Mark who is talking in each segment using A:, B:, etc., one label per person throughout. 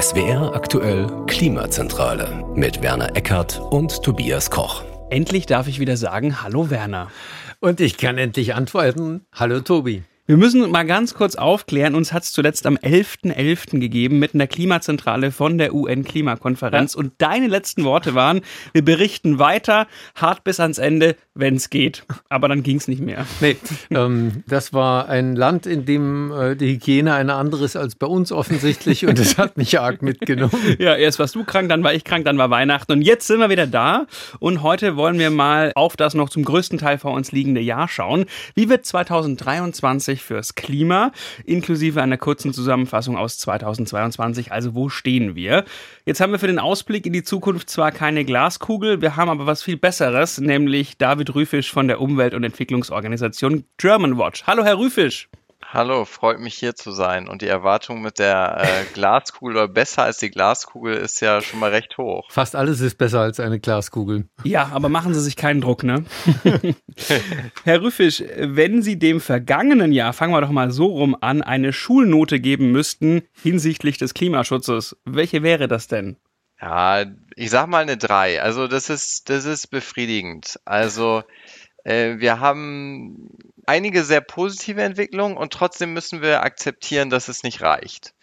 A: SWR aktuell Klimazentrale mit Werner Eckert und Tobias Koch.
B: Endlich darf ich wieder sagen, hallo Werner.
C: Und ich kann endlich antworten, hallo Tobi.
B: Wir müssen mal ganz kurz aufklären. Uns hat es zuletzt am 11.11. .11. gegeben, mitten in der Klimazentrale von der UN-Klimakonferenz. Ja. Und deine letzten Worte waren, wir berichten weiter, hart bis ans Ende, wenn es geht. Aber dann ging es nicht mehr.
C: Nee, ähm, das war ein Land, in dem äh, die Hygiene eine andere ist als bei uns offensichtlich. Und es hat mich arg mitgenommen.
B: Ja, erst warst du krank, dann war ich krank, dann war Weihnachten. Und jetzt sind wir wieder da. Und heute wollen wir mal auf das noch zum größten Teil vor uns liegende Jahr schauen. Wie wird 2023 fürs Klima, inklusive einer kurzen Zusammenfassung aus 2022. Also wo stehen wir? Jetzt haben wir für den Ausblick in die Zukunft zwar keine Glaskugel, wir haben aber was viel Besseres, nämlich David Rüfisch von der Umwelt- und Entwicklungsorganisation German Watch. Hallo, Herr Rüfisch.
D: Hallo, freut mich hier zu sein. Und die Erwartung mit der äh, Glaskugel oder besser als die Glaskugel ist ja schon mal recht hoch.
C: Fast alles ist besser als eine Glaskugel.
B: Ja, aber machen Sie sich keinen Druck, ne? Herr Rüffisch, wenn Sie dem vergangenen Jahr, fangen wir doch mal so rum an, eine Schulnote geben müssten hinsichtlich des Klimaschutzes, welche wäre das denn?
D: Ja, ich sag mal eine 3. Also das ist, das ist befriedigend. Also äh, wir haben einige sehr positive Entwicklungen und trotzdem müssen wir akzeptieren, dass es nicht reicht.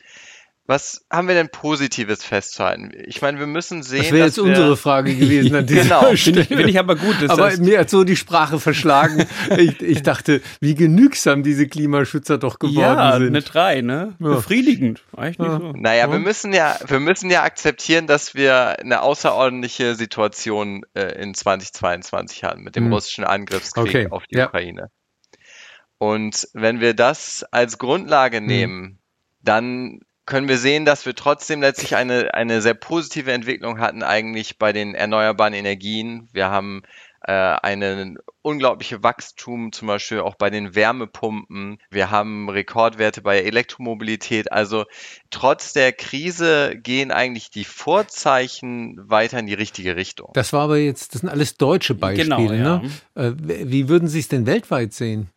D: Was haben wir denn Positives festzuhalten? Ich meine, wir müssen sehen.
C: Das wäre jetzt unsere Frage gewesen an dieser
B: genau. Stelle. Finde ich, ich aber gut.
C: aber heißt... mir hat so die Sprache verschlagen. ich, ich, dachte, wie genügsam diese Klimaschützer doch geworden
B: ja,
C: sind.
B: Ja, eine 3, ne? Ja. Befriedigend. Eigentlich
D: nicht ja. so. Naja, ja. wir müssen ja, wir müssen ja akzeptieren, dass wir eine außerordentliche Situation äh, in 2022 hatten mit dem hm. russischen Angriffskrieg okay. auf die Ukraine. Und wenn wir das als Grundlage hm. nehmen, dann können wir sehen, dass wir trotzdem letztlich eine, eine sehr positive Entwicklung hatten eigentlich bei den erneuerbaren Energien. Wir haben äh, einen unglaubliche Wachstum, zum Beispiel auch bei den Wärmepumpen. Wir haben Rekordwerte bei Elektromobilität. Also trotz der Krise gehen eigentlich die Vorzeichen weiter in die richtige Richtung.
C: Das war aber jetzt, das sind alles deutsche Beispiele. Genau, ja. ne? Äh, wie würden Sie es denn weltweit sehen?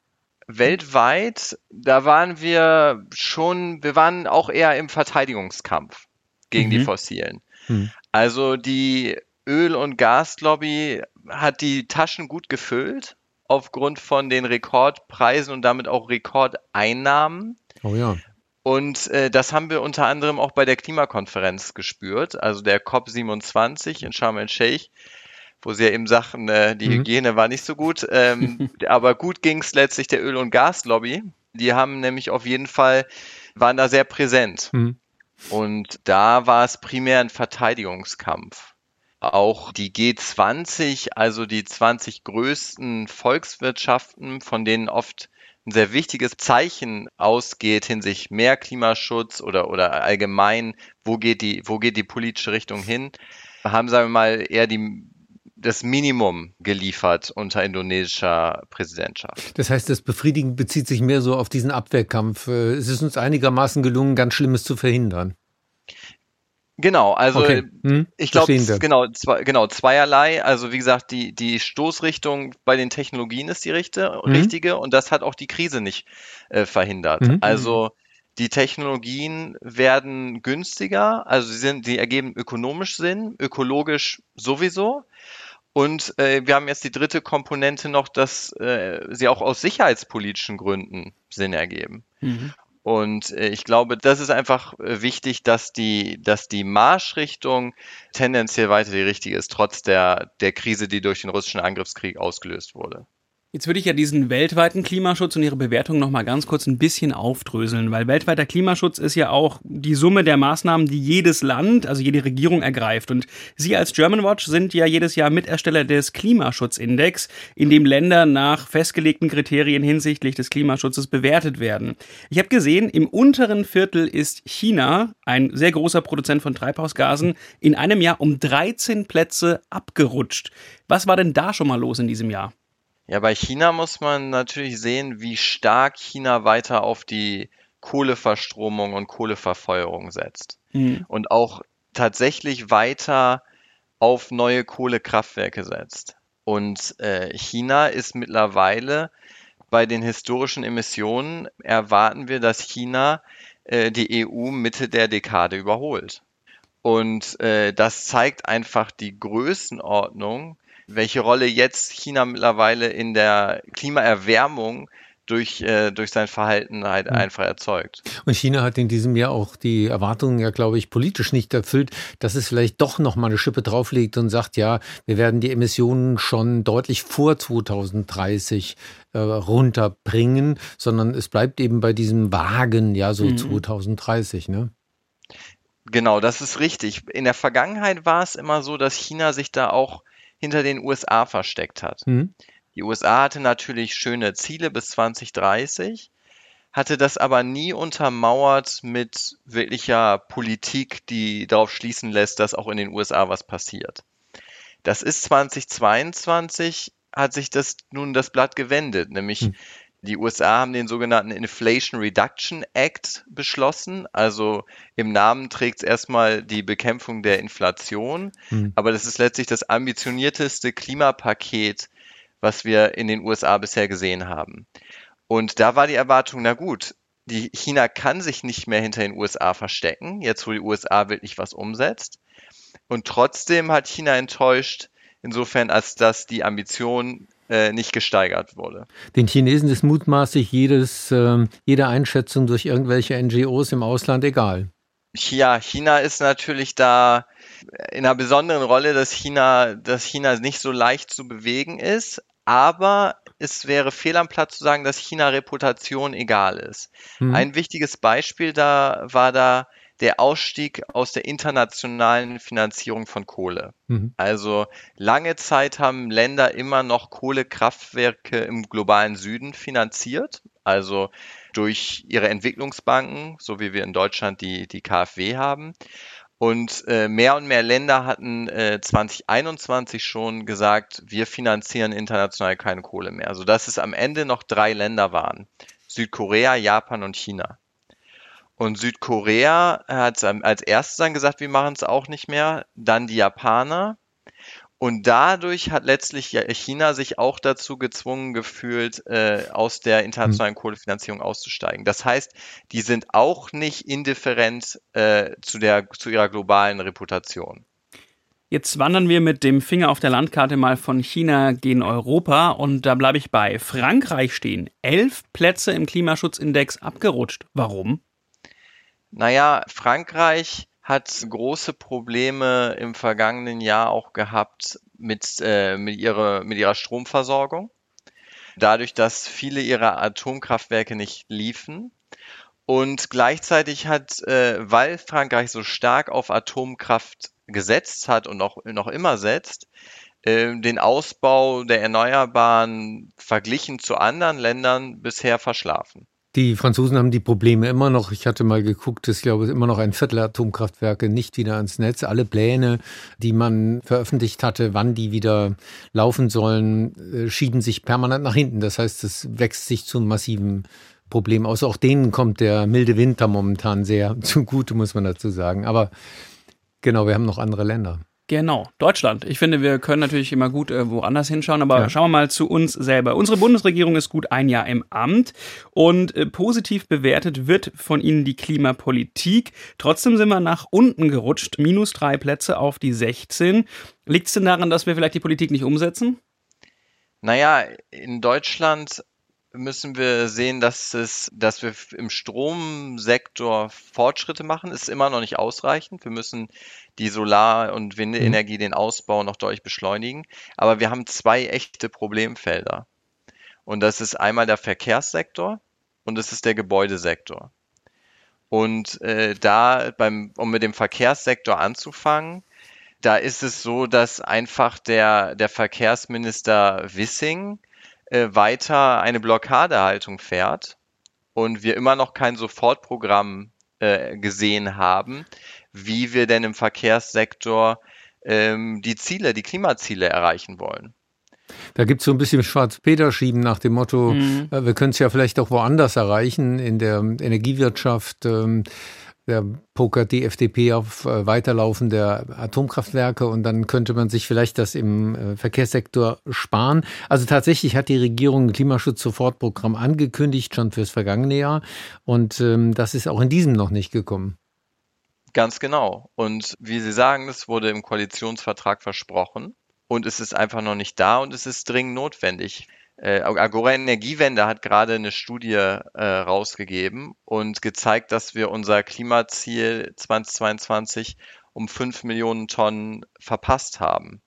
D: Weltweit, da waren wir schon, wir waren auch eher im Verteidigungskampf gegen mhm. die Fossilen. Mhm. Also die Öl- und Gaslobby hat die Taschen gut gefüllt aufgrund von den Rekordpreisen und damit auch Rekordeinnahmen.
C: Oh ja.
D: Und äh, das haben wir unter anderem auch bei der Klimakonferenz gespürt, also der COP27 in Sharm el-Sheikh wo sie ja eben sagten, äh, die mhm. Hygiene war nicht so gut. Ähm, aber gut ging es letztlich der Öl- und Gaslobby. Die haben nämlich auf jeden Fall, waren da sehr präsent. Mhm. Und da war es primär ein Verteidigungskampf. Auch die G20, also die 20 größten Volkswirtschaften, von denen oft ein sehr wichtiges Zeichen ausgeht hinsichtlich mehr Klimaschutz oder, oder allgemein, wo geht die, wo geht die politische Richtung hin, haben, sagen wir mal, eher die das Minimum geliefert unter indonesischer Präsidentschaft.
C: Das heißt, das Befriedigen bezieht sich mehr so auf diesen Abwehrkampf. Äh, es ist uns einigermaßen gelungen, ganz Schlimmes zu verhindern.
D: Genau, also okay. hm, ich glaube, genau, zwei, genau, zweierlei. Also wie gesagt, die, die Stoßrichtung bei den Technologien ist die richtige, mhm. richtige und das hat auch die Krise nicht äh, verhindert. Mhm. Also die Technologien werden günstiger, also sie, sind, sie ergeben ökonomisch Sinn, ökologisch sowieso. Und äh, wir haben jetzt die dritte Komponente noch, dass äh, sie auch aus sicherheitspolitischen Gründen Sinn ergeben. Mhm. Und äh, ich glaube, das ist einfach äh, wichtig, dass die, dass die Marschrichtung tendenziell weiter die richtige ist, trotz der, der Krise, die durch den russischen Angriffskrieg ausgelöst wurde.
B: Jetzt würde ich ja diesen weltweiten Klimaschutz und Ihre Bewertung noch mal ganz kurz ein bisschen aufdröseln, weil weltweiter Klimaschutz ist ja auch die Summe der Maßnahmen, die jedes Land, also jede Regierung ergreift. Und Sie als German Watch sind ja jedes Jahr Mitersteller des Klimaschutzindex, in dem Länder nach festgelegten Kriterien hinsichtlich des Klimaschutzes bewertet werden. Ich habe gesehen, im unteren Viertel ist China, ein sehr großer Produzent von Treibhausgasen, in einem Jahr um 13 Plätze abgerutscht. Was war denn da schon mal los in diesem Jahr?
D: Ja, bei China muss man natürlich sehen, wie stark China weiter auf die Kohleverstromung und Kohleverfeuerung setzt. Mhm. Und auch tatsächlich weiter auf neue Kohlekraftwerke setzt. Und äh, China ist mittlerweile bei den historischen Emissionen, erwarten wir, dass China äh, die EU Mitte der Dekade überholt. Und äh, das zeigt einfach die Größenordnung, welche Rolle jetzt China mittlerweile in der Klimaerwärmung durch, äh, durch sein Verhalten halt einfach erzeugt.
C: Und China hat in diesem Jahr auch die Erwartungen ja, glaube ich, politisch nicht erfüllt, dass es vielleicht doch noch mal eine Schippe drauflegt und sagt, ja, wir werden die Emissionen schon deutlich vor 2030 äh, runterbringen, sondern es bleibt eben bei diesem Wagen, ja, so mhm. 2030, ne?
D: Genau, das ist richtig. In der Vergangenheit war es immer so, dass China sich da auch hinter den USA versteckt hat. Mhm. Die USA hatte natürlich schöne Ziele bis 2030, hatte das aber nie untermauert mit wirklicher Politik, die darauf schließen lässt, dass auch in den USA was passiert. Das ist 2022, hat sich das nun das Blatt gewendet, nämlich hm. Die USA haben den sogenannten Inflation Reduction Act beschlossen. Also im Namen trägt es erstmal die Bekämpfung der Inflation. Hm. Aber das ist letztlich das ambitionierteste Klimapaket, was wir in den USA bisher gesehen haben. Und da war die Erwartung, na gut, die China kann sich nicht mehr hinter den USA verstecken, jetzt wo die USA wirklich was umsetzt. Und trotzdem hat China enttäuscht, insofern als dass die Ambition äh, nicht gesteigert wurde.
C: Den Chinesen ist mutmaßlich jedes, äh, jede Einschätzung durch irgendwelche NGOs im Ausland egal.
D: Ja, China ist natürlich da in einer besonderen Rolle, dass China, dass China nicht so leicht zu bewegen ist, aber es wäre fehl am Platz zu sagen, dass China Reputation egal ist. Mhm. Ein wichtiges Beispiel da war da der Ausstieg aus der internationalen Finanzierung von Kohle. Mhm. Also lange Zeit haben Länder immer noch Kohlekraftwerke im globalen Süden finanziert, also durch ihre Entwicklungsbanken, so wie wir in Deutschland die, die KfW haben. Und äh, mehr und mehr Länder hatten äh, 2021 schon gesagt, wir finanzieren international keine Kohle mehr. Also dass es am Ende noch drei Länder waren. Südkorea, Japan und China. Und Südkorea hat als erstes dann gesagt, wir machen es auch nicht mehr. Dann die Japaner. Und dadurch hat letztlich China sich auch dazu gezwungen gefühlt, äh, aus der internationalen hm. Kohlefinanzierung auszusteigen. Das heißt, die sind auch nicht indifferent äh, zu, der, zu ihrer globalen Reputation.
B: Jetzt wandern wir mit dem Finger auf der Landkarte mal von China gegen Europa und da bleibe ich bei. Frankreich stehen elf Plätze im Klimaschutzindex abgerutscht. Warum?
D: Naja, Frankreich hat große Probleme im vergangenen Jahr auch gehabt mit, äh, mit, ihrer, mit ihrer Stromversorgung. Dadurch, dass viele ihrer Atomkraftwerke nicht liefen. Und gleichzeitig hat, äh, weil Frankreich so stark auf Atomkraft gesetzt hat und auch noch immer setzt, äh, den Ausbau der Erneuerbaren verglichen zu anderen Ländern bisher verschlafen.
C: Die Franzosen haben die Probleme immer noch. Ich hatte mal geguckt, ich glaube, immer noch ein Viertel Atomkraftwerke nicht wieder ans Netz. Alle Pläne, die man veröffentlicht hatte, wann die wieder laufen sollen, äh, schieben sich permanent nach hinten. Das heißt, es wächst sich zu massiven Problem aus. Auch denen kommt der milde Winter momentan sehr zugute, muss man dazu sagen. Aber genau, wir haben noch andere Länder.
B: Genau, Deutschland. Ich finde, wir können natürlich immer gut äh, woanders hinschauen, aber ja. schauen wir mal zu uns selber. Unsere Bundesregierung ist gut ein Jahr im Amt und äh, positiv bewertet wird von Ihnen die Klimapolitik. Trotzdem sind wir nach unten gerutscht, minus drei Plätze auf die 16. Liegt es denn daran, dass wir vielleicht die Politik nicht umsetzen?
D: Naja, in Deutschland müssen wir sehen, dass es, dass wir im Stromsektor Fortschritte machen. Ist immer noch nicht ausreichend. Wir müssen die Solar- und Windenergie, mhm. den Ausbau noch deutlich beschleunigen. Aber wir haben zwei echte Problemfelder. Und das ist einmal der Verkehrssektor und das ist der Gebäudesektor. Und äh, da, beim, um mit dem Verkehrssektor anzufangen, da ist es so, dass einfach der, der Verkehrsminister Wissing äh, weiter eine Blockadehaltung fährt und wir immer noch kein Sofortprogramm äh, gesehen haben, wie wir denn im Verkehrssektor ähm, die Ziele, die Klimaziele erreichen wollen.
C: Da gibt es so ein bisschen Schwarz-Peter-Schieben nach dem Motto, mhm. äh, wir können es ja vielleicht auch woanders erreichen, in der Energiewirtschaft. Ähm, der pokert die FDP auf äh, Weiterlaufen der Atomkraftwerke und dann könnte man sich vielleicht das im äh, Verkehrssektor sparen. Also tatsächlich hat die Regierung ein Klimaschutz-Sofortprogramm angekündigt, schon fürs vergangene Jahr. Und ähm, das ist auch in diesem noch nicht gekommen.
D: Ganz genau. Und wie Sie sagen, das wurde im Koalitionsvertrag versprochen und es ist einfach noch nicht da und es ist dringend notwendig. Äh, Agora Energiewende hat gerade eine Studie äh, rausgegeben und gezeigt, dass wir unser Klimaziel 2022 um 5 Millionen Tonnen verpasst haben.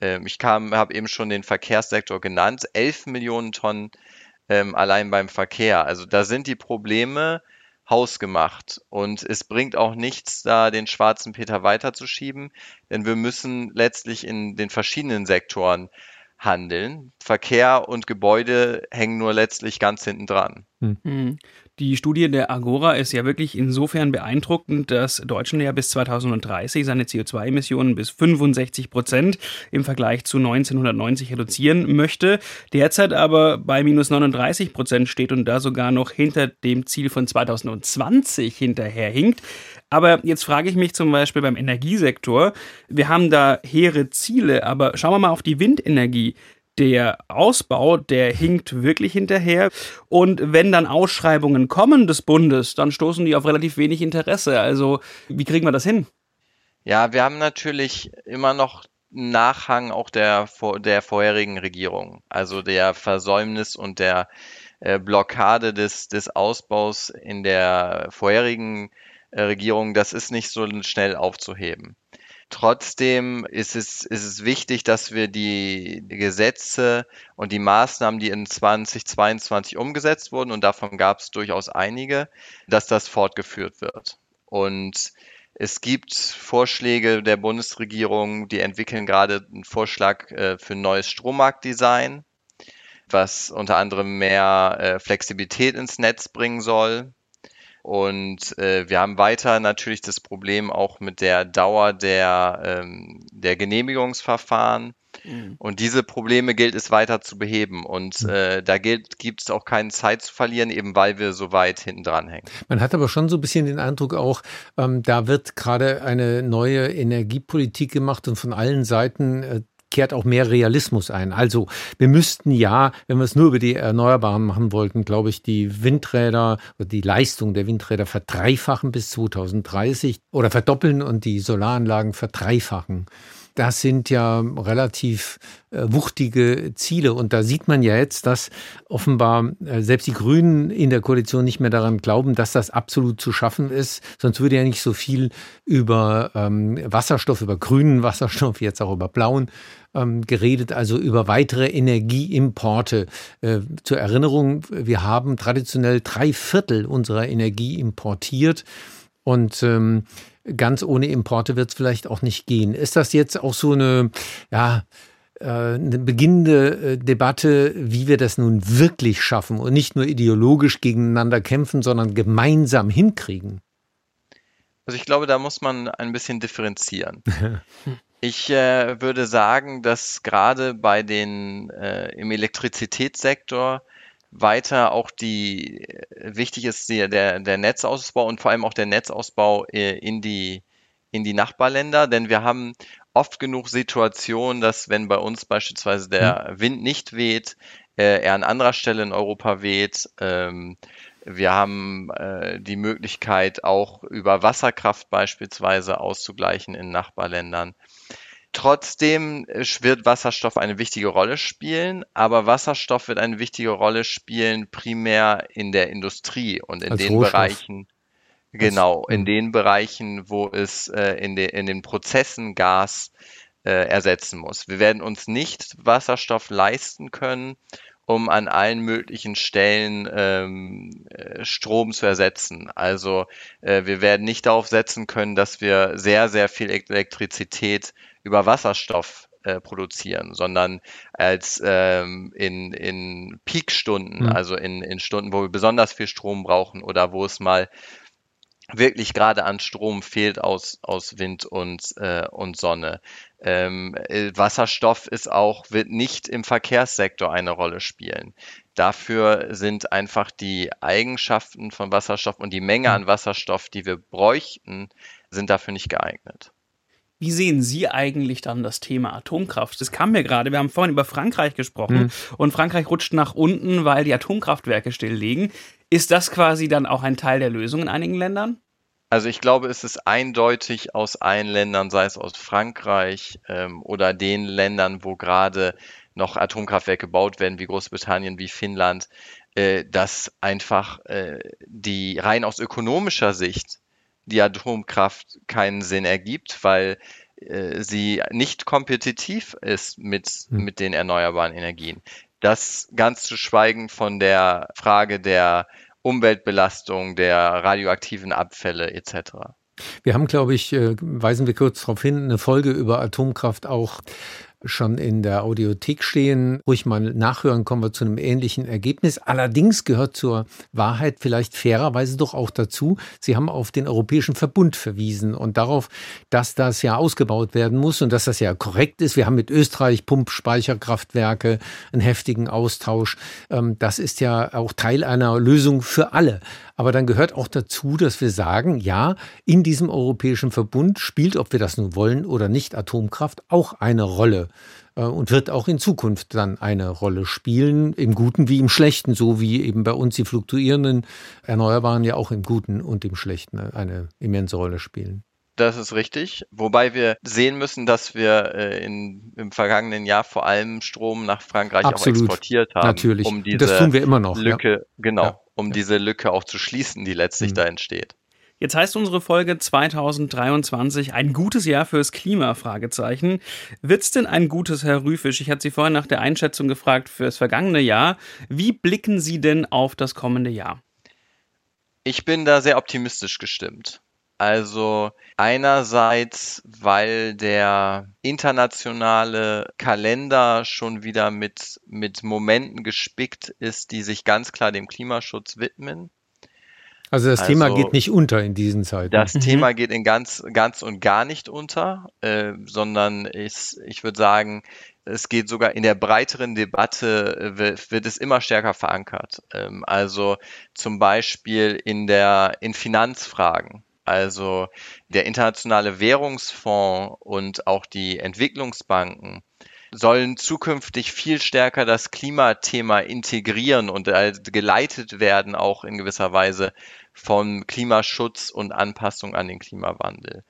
D: Ähm, ich habe eben schon den Verkehrssektor genannt, 11 Millionen Tonnen ähm, allein beim Verkehr. Also da sind die Probleme hausgemacht und es bringt auch nichts, da den schwarzen Peter weiterzuschieben, denn wir müssen letztlich in den verschiedenen Sektoren handeln. Verkehr und Gebäude hängen nur letztlich ganz hinten dran.
B: Hm. Die Studie der Agora ist ja wirklich insofern beeindruckend, dass Deutschland ja bis 2030 seine CO2-Emissionen bis 65 Prozent im Vergleich zu 1990 reduzieren möchte, derzeit aber bei minus 39 Prozent steht und da sogar noch hinter dem Ziel von 2020 hinterherhinkt. Aber jetzt frage ich mich zum Beispiel beim Energiesektor, wir haben da hehre Ziele, aber schauen wir mal auf die Windenergie der Ausbau, der hinkt wirklich hinterher. Und wenn dann Ausschreibungen kommen des Bundes, dann stoßen die auf relativ wenig Interesse. Also wie kriegen wir das hin?
D: Ja, wir haben natürlich immer noch Nachhang auch der, der vorherigen Regierung, also der Versäumnis und der äh, Blockade des, des Ausbaus in der vorherigen äh, Regierung, das ist nicht so schnell aufzuheben. Trotzdem ist es, ist es wichtig, dass wir die, Gesetze und die Maßnahmen, die in 2022 umgesetzt wurden, und davon gab es durchaus einige, dass das fortgeführt wird. Und es gibt Vorschläge der Bundesregierung, die entwickeln gerade einen Vorschlag äh, für ein neues Strommarktdesign, was unter anderem mehr äh, Flexibilität ins Netz bringen soll. Und äh, wir haben weiter natürlich das Problem auch mit der Dauer der, ähm, der Genehmigungsverfahren. Mhm. Und diese Probleme gilt es weiter zu beheben. Und mhm. äh, da gibt es auch keine Zeit zu verlieren, eben weil wir so weit hinten dran hängen.
C: Man hat aber schon so ein bisschen den Eindruck auch, ähm, da wird gerade eine neue Energiepolitik gemacht und von allen Seiten äh, kehrt auch mehr Realismus ein. Also wir müssten ja, wenn wir es nur über die Erneuerbaren machen wollten, glaube ich, die Windräder oder die Leistung der Windräder verdreifachen bis 2030 oder verdoppeln und die Solaranlagen verdreifachen. Das sind ja relativ äh, wuchtige Ziele. Und da sieht man ja jetzt, dass offenbar äh, selbst die Grünen in der Koalition nicht mehr daran glauben, dass das absolut zu schaffen ist. Sonst würde ja nicht so viel über ähm, Wasserstoff, über grünen Wasserstoff, jetzt auch über blauen ähm, geredet, also über weitere Energieimporte. Äh, zur Erinnerung, wir haben traditionell drei Viertel unserer Energie importiert. Und ähm, ganz ohne Importe wird es vielleicht auch nicht gehen. Ist das jetzt auch so eine, ja, äh, eine beginnende äh, Debatte, wie wir das nun wirklich schaffen und nicht nur ideologisch gegeneinander kämpfen, sondern gemeinsam hinkriegen?
D: Also ich glaube, da muss man ein bisschen differenzieren. ich äh, würde sagen, dass gerade bei den äh, im Elektrizitätssektor weiter auch die wichtig ist die, der, der Netzausbau und vor allem auch der Netzausbau äh, in die, in die Nachbarländer, denn wir haben oft genug Situationen, dass wenn bei uns beispielsweise der mhm. Wind nicht weht, äh, er an anderer Stelle in Europa weht. Ähm, wir haben äh, die Möglichkeit auch über Wasserkraft beispielsweise auszugleichen in Nachbarländern. Trotzdem äh, wird Wasserstoff eine wichtige Rolle spielen, aber Wasserstoff wird eine wichtige Rolle spielen primär in der Industrie und in Als den Rohstoff. Bereichen, genau, in hm. den Bereichen, wo es äh, in, de, in den Prozessen Gas äh, ersetzen muss. Wir werden uns nicht Wasserstoff leisten können, um an allen möglichen Stellen ähm, äh, Strom zu ersetzen. Also äh, wir werden nicht darauf setzen können, dass wir sehr, sehr viel Elektrizität über Wasserstoff äh, produzieren, sondern als ähm, in, in Peakstunden, mhm. also in, in Stunden, wo wir besonders viel Strom brauchen oder wo es mal wirklich gerade an Strom fehlt aus, aus Wind und, äh, und Sonne. Ähm, äh, Wasserstoff ist auch, wird nicht im Verkehrssektor eine Rolle spielen. Dafür sind einfach die Eigenschaften von Wasserstoff und die Menge an Wasserstoff, die wir bräuchten, sind dafür nicht geeignet.
B: Wie sehen Sie eigentlich dann das Thema Atomkraft? Das kam mir gerade, wir haben vorhin über Frankreich gesprochen mhm. und Frankreich rutscht nach unten, weil die Atomkraftwerke stilllegen. Ist das quasi dann auch ein Teil der Lösung in einigen Ländern?
D: Also ich glaube, es ist eindeutig aus allen Ländern, sei es aus Frankreich ähm, oder den Ländern, wo gerade noch Atomkraftwerke gebaut werden, wie Großbritannien, wie Finnland, äh, dass einfach äh, die rein aus ökonomischer Sicht die Atomkraft keinen Sinn ergibt, weil äh, sie nicht kompetitiv ist mit, hm. mit den erneuerbaren Energien. Das ganz zu schweigen von der Frage der Umweltbelastung, der radioaktiven Abfälle etc.
C: Wir haben, glaube ich, äh, weisen wir kurz darauf hin, eine Folge über Atomkraft auch schon in der Audiothek stehen. Ruhig mal nachhören, kommen wir zu einem ähnlichen Ergebnis. Allerdings gehört zur Wahrheit vielleicht fairerweise doch auch dazu, Sie haben auf den Europäischen Verbund verwiesen und darauf, dass das ja ausgebaut werden muss und dass das ja korrekt ist. Wir haben mit Österreich Pumpspeicherkraftwerke, einen heftigen Austausch. Ähm, das ist ja auch Teil einer Lösung für alle. Aber dann gehört auch dazu, dass wir sagen, ja, in diesem Europäischen Verbund spielt, ob wir das nun wollen oder nicht, Atomkraft auch eine Rolle äh, und wird auch in Zukunft dann eine Rolle spielen, im Guten wie im Schlechten, so wie eben bei uns die fluktuierenden Erneuerbaren ja auch im Guten und im Schlechten eine immense Rolle spielen.
D: Das ist richtig. Wobei wir sehen müssen, dass wir äh, in, im vergangenen Jahr vor allem Strom nach Frankreich Absolut. auch exportiert haben.
C: Natürlich.
D: Um diese
C: das tun wir immer noch.
D: Lücke, ja. genau, ja. um ja. diese Lücke auch zu schließen, die letztlich mhm. da entsteht.
B: Jetzt heißt unsere Folge 2023 ein gutes Jahr fürs Klima? Fragezeichen. Wird's denn ein gutes, Herr Rüfisch? Ich hatte Sie vorhin nach der Einschätzung gefragt fürs vergangene Jahr. Wie blicken Sie denn auf das kommende Jahr?
D: Ich bin da sehr optimistisch gestimmt. Also einerseits, weil der internationale Kalender schon wieder mit, mit Momenten gespickt ist, die sich ganz klar dem Klimaschutz widmen.
C: Also das also, Thema geht nicht unter in diesen Zeiten.
D: Das mhm. Thema geht in ganz, ganz und gar nicht unter, äh, sondern ist, ich würde sagen, es geht sogar in der breiteren Debatte, äh, wird, wird es immer stärker verankert. Ähm, also zum Beispiel in der, in Finanzfragen. Also der Internationale Währungsfonds und auch die Entwicklungsbanken sollen zukünftig viel stärker das Klimathema integrieren und geleitet werden, auch in gewisser Weise von Klimaschutz und Anpassung an den Klimawandel.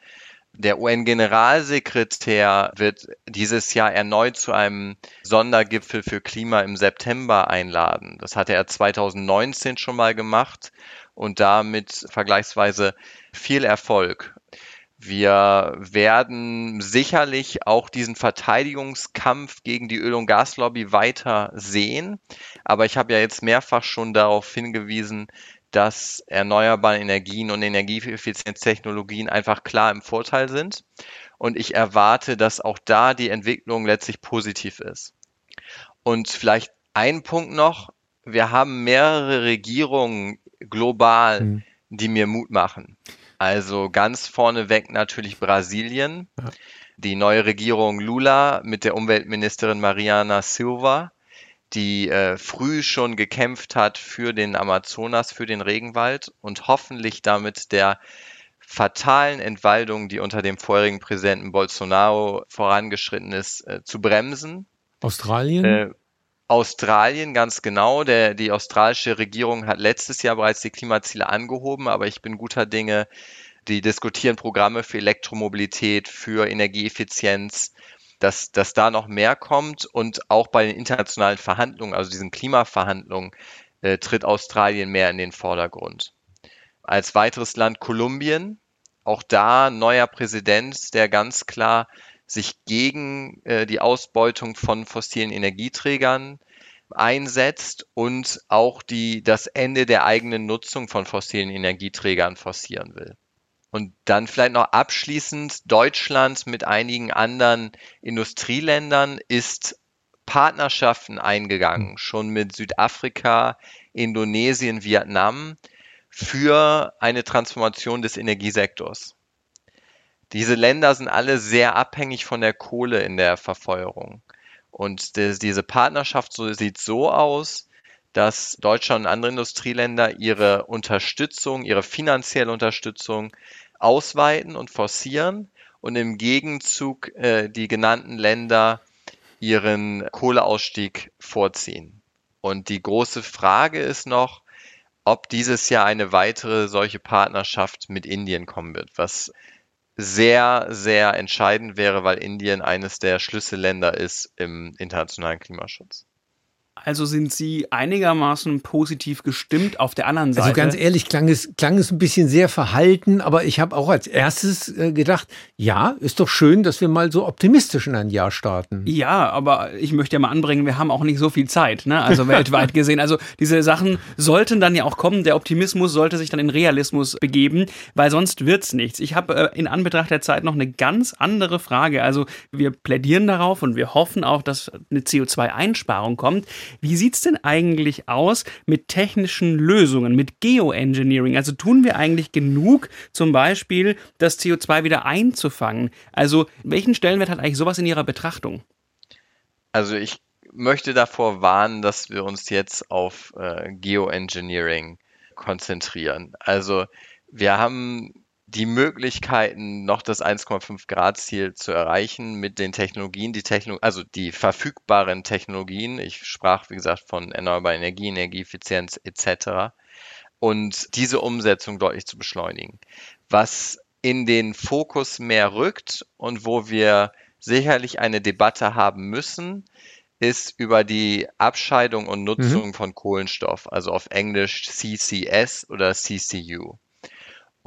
D: Der UN-Generalsekretär wird dieses Jahr erneut zu einem Sondergipfel für Klima im September einladen. Das hatte er 2019 schon mal gemacht und damit vergleichsweise viel Erfolg. Wir werden sicherlich auch diesen Verteidigungskampf gegen die Öl- und Gaslobby weiter sehen. Aber ich habe ja jetzt mehrfach schon darauf hingewiesen, dass erneuerbare Energien und Energieeffizienztechnologien einfach klar im Vorteil sind. Und ich erwarte, dass auch da die Entwicklung letztlich positiv ist. Und vielleicht ein Punkt noch. Wir haben mehrere Regierungen global, mhm. die mir Mut machen. Also ganz vorneweg natürlich Brasilien. Ja. Die neue Regierung Lula mit der Umweltministerin Mariana Silva, die äh, früh schon gekämpft hat für den Amazonas, für den Regenwald und hoffentlich damit der fatalen Entwaldung, die unter dem vorherigen Präsidenten Bolsonaro vorangeschritten ist, äh, zu bremsen.
C: Australien? Äh,
D: Australien ganz genau. Der, die australische Regierung hat letztes Jahr bereits die Klimaziele angehoben, aber ich bin guter Dinge. Die diskutieren Programme für Elektromobilität, für Energieeffizienz, dass, dass da noch mehr kommt und auch bei den internationalen Verhandlungen, also diesen Klimaverhandlungen, äh, tritt Australien mehr in den Vordergrund. Als weiteres Land Kolumbien, auch da neuer Präsident, der ganz klar sich gegen äh, die Ausbeutung von fossilen Energieträgern einsetzt und auch die, das Ende der eigenen Nutzung von fossilen Energieträgern forcieren will. Und dann vielleicht noch abschließend, Deutschland mit einigen anderen Industrieländern ist Partnerschaften eingegangen, schon mit Südafrika, Indonesien, Vietnam, für eine Transformation des Energiesektors. Diese Länder sind alle sehr abhängig von der Kohle in der Verfeuerung. Und diese Partnerschaft sieht so aus, dass Deutschland und andere Industrieländer ihre Unterstützung, ihre finanzielle Unterstützung ausweiten und forcieren und im Gegenzug äh, die genannten Länder ihren Kohleausstieg vorziehen. Und die große Frage ist noch, ob dieses Jahr eine weitere solche Partnerschaft mit Indien kommen wird, was sehr, sehr entscheidend wäre, weil Indien eines der Schlüsselländer ist im internationalen Klimaschutz.
B: Also sind Sie einigermaßen positiv gestimmt auf der anderen Seite?
C: Also ganz ehrlich, klang es, klang es ein bisschen sehr verhalten, aber ich habe auch als erstes äh, gedacht, ja, ist doch schön, dass wir mal so optimistisch in ein Jahr starten.
B: Ja, aber ich möchte ja mal anbringen, wir haben auch nicht so viel Zeit, ne? also weltweit gesehen. Also diese Sachen sollten dann ja auch kommen, der Optimismus sollte sich dann in Realismus begeben, weil sonst wird's nichts. Ich habe äh, in Anbetracht der Zeit noch eine ganz andere Frage. Also wir plädieren darauf und wir hoffen auch, dass eine CO2-Einsparung kommt. Wie sieht es denn eigentlich aus mit technischen Lösungen, mit Geoengineering? Also tun wir eigentlich genug, zum Beispiel das CO2 wieder einzufangen? Also welchen Stellenwert hat eigentlich sowas in Ihrer Betrachtung?
D: Also ich möchte davor warnen, dass wir uns jetzt auf äh, Geoengineering konzentrieren. Also wir haben die Möglichkeiten, noch das 1,5 Grad Ziel zu erreichen mit den Technologien, die Techno also die verfügbaren Technologien. Ich sprach, wie gesagt, von erneuerbarer Energie, Energieeffizienz etc. Und diese Umsetzung deutlich zu beschleunigen. Was in den Fokus mehr rückt und wo wir sicherlich eine Debatte haben müssen, ist über die Abscheidung und Nutzung mhm. von Kohlenstoff, also auf Englisch CCS oder CCU.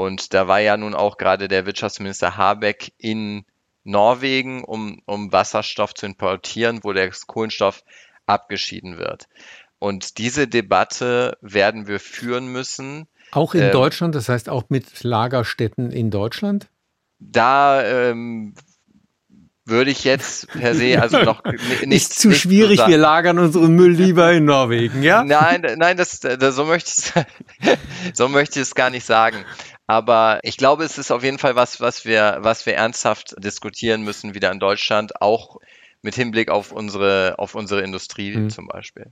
D: Und da war ja nun auch gerade der Wirtschaftsminister Habeck in Norwegen, um, um Wasserstoff zu importieren, wo der Kohlenstoff abgeschieden wird. Und diese Debatte werden wir führen müssen.
C: Auch in ähm, Deutschland, das heißt auch mit Lagerstätten in Deutschland?
D: Da ähm, würde ich jetzt per se also noch
C: nicht. Ist zu nicht schwierig, so wir lagern unseren Müll lieber in Norwegen, ja?
D: Nein, nein, das, das so möchte ich so möchte ich es gar nicht sagen. Aber ich glaube, es ist auf jeden Fall was, was wir, was wir ernsthaft diskutieren müssen wieder in Deutschland, auch mit Hinblick auf unsere, auf unsere Industrie mhm. zum Beispiel.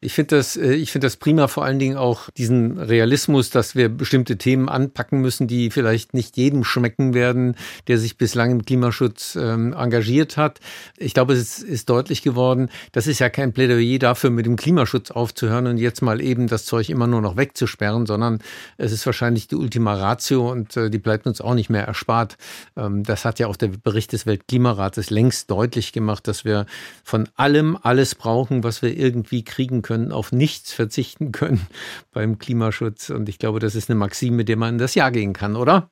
C: Ich finde das, äh, ich das prima, vor allen Dingen auch diesen Realismus, dass wir bestimmte Themen anpacken müssen, die vielleicht nicht jedem schmecken werden, der sich bislang im Klimaschutz ähm, engagiert hat. Ich glaube, es ist deutlich geworden, das ist ja kein Plädoyer dafür, mit dem Klimaschutz aufzuhören und jetzt mal eben das Zeug immer nur noch wegzusperren, sondern es ist wahrscheinlich die Ultima Ratio und äh, die bleibt uns auch nicht mehr erspart. Ähm, das hat ja auch der Bericht des Weltklimarates längst deutlich gemacht, dass wir von allem alles brauchen, was wir irgendwie kriegen können können, auf nichts verzichten können beim Klimaschutz. Und ich glaube, das ist eine Maxime, mit der man in das Jahr gehen kann, oder?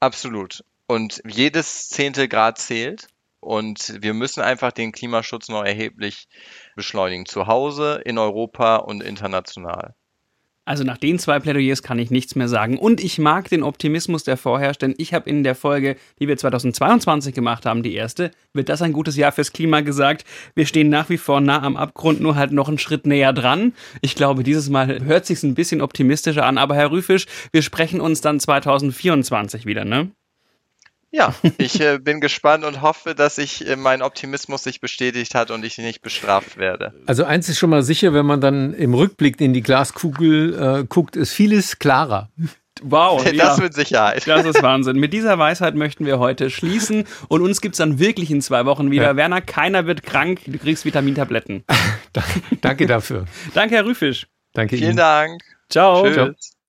D: Absolut. Und jedes zehnte Grad zählt. Und wir müssen einfach den Klimaschutz noch erheblich beschleunigen. Zu Hause, in Europa und international.
B: Also nach den zwei Plädoyers kann ich nichts mehr sagen. Und ich mag den Optimismus, der vorherrscht, denn ich habe in der Folge, die wir 2022 gemacht haben, die erste, wird das ein gutes Jahr fürs Klima gesagt. Wir stehen nach wie vor nah am Abgrund, nur halt noch einen Schritt näher dran. Ich glaube, dieses Mal hört sich ein bisschen optimistischer an. Aber Herr Rüfisch, wir sprechen uns dann 2024 wieder, ne?
D: Ja, ich äh, bin gespannt und hoffe, dass ich äh, mein Optimismus sich bestätigt hat und ich nicht bestraft werde.
C: Also eins ist schon mal sicher, wenn man dann im Rückblick in die Glaskugel äh, guckt, ist vieles klarer.
B: Wow,
D: das ja. mit Sicherheit.
B: Das ist Wahnsinn. Mit dieser Weisheit möchten wir heute schließen und uns gibt's dann wirklich in zwei Wochen wieder. Ja. Werner, keiner wird krank, du kriegst Vitamintabletten.
C: Danke dafür.
B: Danke, Herr Rüfisch.
C: Danke
D: Vielen
C: Ihnen.
D: Dank.
B: Ciao. Tschüss. Ciao.